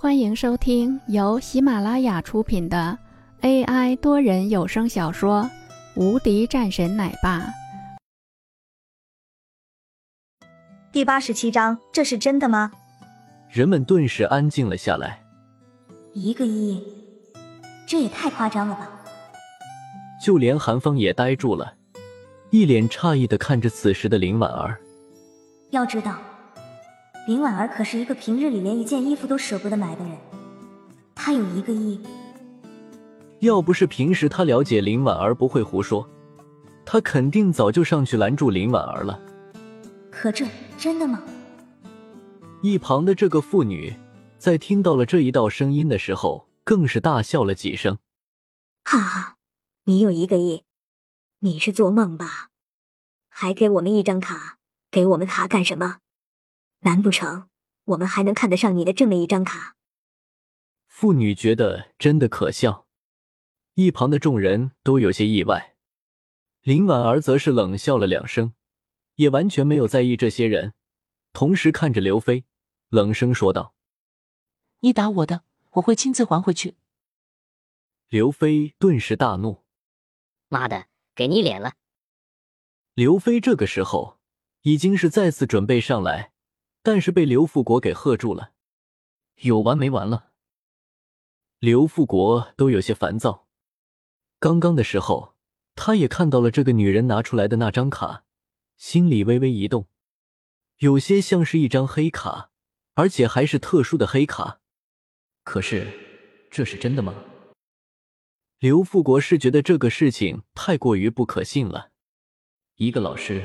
欢迎收听由喜马拉雅出品的 AI 多人有声小说《无敌战神奶爸》第八十七章，这是真的吗？人们顿时安静了下来。一个亿，这也太夸张了吧！就连韩风也呆住了，一脸诧异的看着此时的林婉儿。要知道。林婉儿可是一个平日里连一件衣服都舍不得买的人，她有一个亿。要不是平时他了解林婉儿不会胡说，他肯定早就上去拦住林婉儿了。可这真的吗？一旁的这个妇女在听到了这一道声音的时候，更是大笑了几声。哈哈，你有一个亿，你是做梦吧？还给我们一张卡，给我们卡干什么？难不成我们还能看得上你的这么一张卡？妇女觉得真的可笑，一旁的众人都有些意外。林婉儿则是冷笑了两声，也完全没有在意这些人，同时看着刘飞，冷声说道：“你打我的，我会亲自还回去。”刘飞顿时大怒：“妈的，给你脸了！”刘飞这个时候已经是再次准备上来。但是被刘富国给喝住了，有完没完了？刘富国都有些烦躁。刚刚的时候，他也看到了这个女人拿出来的那张卡，心里微微一动，有些像是一张黑卡，而且还是特殊的黑卡。可是，这是真的吗？刘富国是觉得这个事情太过于不可信了。一个老师，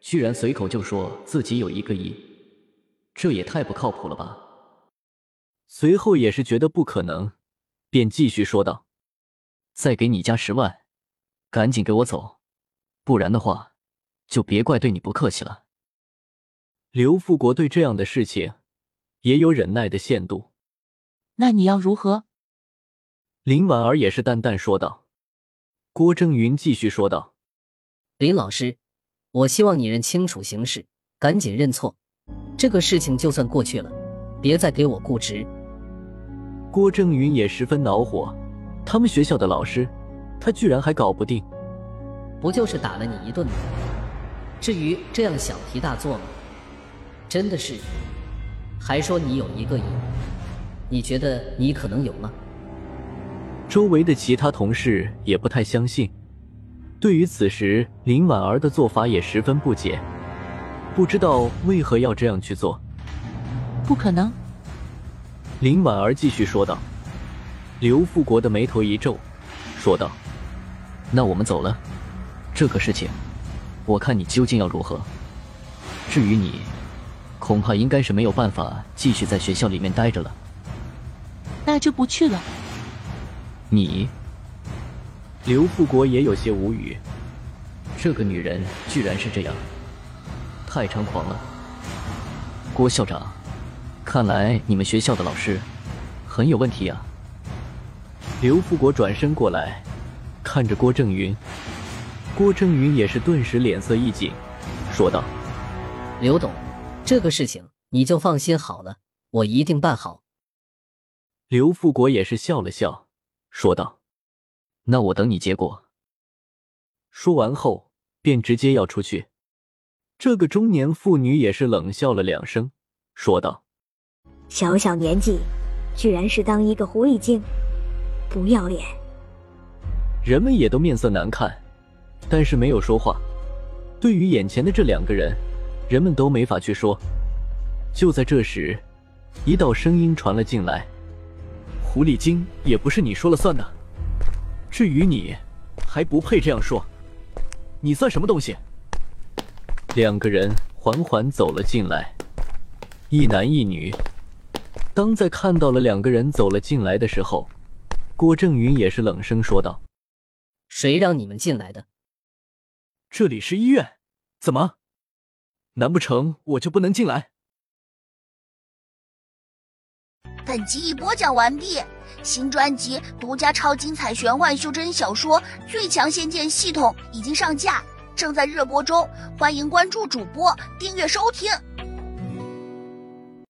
居然随口就说自己有一个亿。这也太不靠谱了吧！随后也是觉得不可能，便继续说道：“再给你加十万，赶紧给我走，不然的话，就别怪对你不客气了。”刘富国对这样的事情也有忍耐的限度。那你要如何？林婉儿也是淡淡说道。郭正云继续说道：“林老师，我希望你认清楚形势，赶紧认错。”这个事情就算过去了，别再给我固执。郭正云也十分恼火，他们学校的老师，他居然还搞不定，不就是打了你一顿吗？至于这样小题大做吗？真的是，还说你有一个亿，你觉得你可能有吗？周围的其他同事也不太相信，对于此时林婉儿的做法也十分不解。不知道为何要这样去做？不可能。林婉儿继续说道。刘富国的眉头一皱，说道：“那我们走了。这个事情，我看你究竟要如何？至于你，恐怕应该是没有办法继续在学校里面待着了。那就不去了。你，刘富国也有些无语。这个女人居然是这样。太猖狂了，郭校长，看来你们学校的老师很有问题啊。刘富国转身过来，看着郭正云，郭正云也是顿时脸色一紧，说道：“刘董，这个事情你就放心好了，我一定办好。”刘富国也是笑了笑，说道：“那我等你结果。”说完后，便直接要出去。这个中年妇女也是冷笑了两声，说道：“小小年纪，居然是当一个狐狸精，不要脸！”人们也都面色难看，但是没有说话。对于眼前的这两个人，人们都没法去说。就在这时，一道声音传了进来：“狐狸精也不是你说了算的，至于你，还不配这样说。你算什么东西？”两个人缓缓走了进来，一男一女。当在看到了两个人走了进来的时候，郭正云也是冷声说道：“谁让你们进来的？这里是医院，怎么？难不成我就不能进来？”本集已播讲完毕，新专辑独家超精彩玄幻修真小说《最强仙剑系统》已经上架。正在热播中，欢迎关注主播，订阅收听。